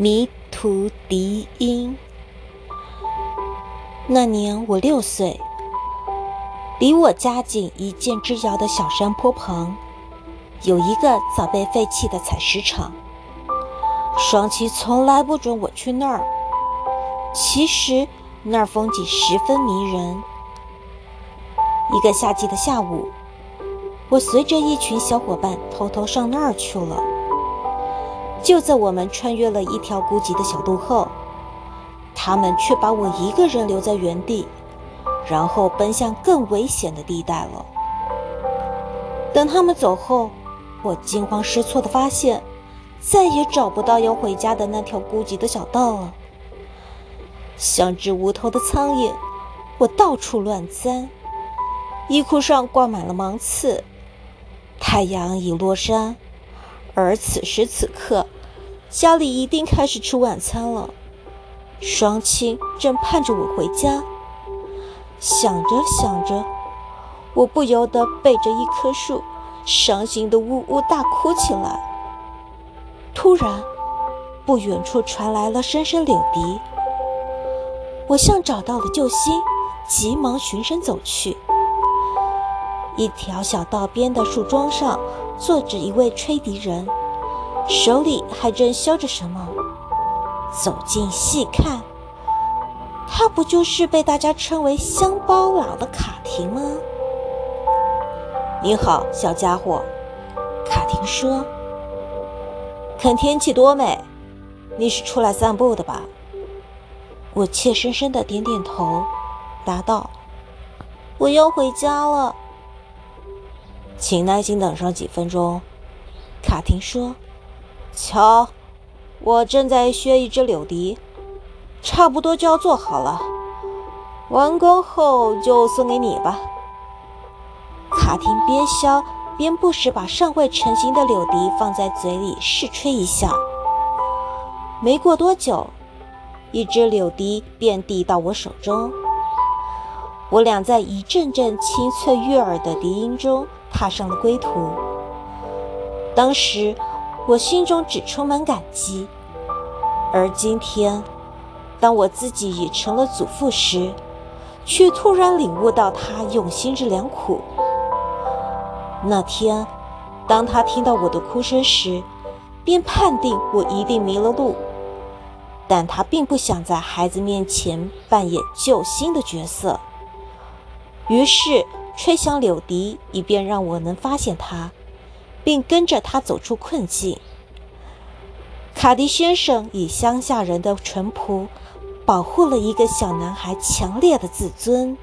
迷途笛音。那年我六岁，离我家仅一箭之遥的小山坡旁，有一个早被废弃的采石场。双七从来不准我去那儿，其实那儿风景十分迷人。一个夏季的下午，我随着一群小伙伴偷偷上那儿去了。就在我们穿越了一条孤寂的小路后，他们却把我一个人留在原地，然后奔向更危险的地带了。等他们走后，我惊慌失措地发现，再也找不到要回家的那条孤寂的小道了。像只无头的苍蝇，我到处乱钻，衣裤上挂满了芒刺。太阳已落山。而此时此刻，家里一定开始吃晚餐了。双亲正盼着我回家。想着想着，我不由得背着一棵树，伤心的呜呜大哭起来。突然，不远处传来了声声柳笛。我像找到了救星，急忙循声走去。一条小道边的树桩上。坐着一位吹笛人，手里还正削着什么。走近细看，他不就是被大家称为乡巴佬的卡廷吗？你好，小家伙，卡廷说。看天气多美，你是出来散步的吧？我怯生生的点点头，答道：“我要回家了。”请耐心等上几分钟，卡廷说：“瞧，我正在削一只柳笛，差不多就要做好了。完工后就送给你吧。”卡廷边削边不时把尚未成型的柳笛放在嘴里试吹一下。没过多久，一只柳笛便递到我手中。我俩在一阵阵清脆悦耳的笛音中。踏上了归途。当时我心中只充满感激，而今天，当我自己已成了祖父时，却突然领悟到他用心之良苦。那天，当他听到我的哭声时，便判定我一定迷了路，但他并不想在孩子面前扮演救星的角色，于是。吹响柳笛，以便让我能发现他，并跟着他走出困境。卡迪先生以乡下人的淳朴，保护了一个小男孩强烈的自尊。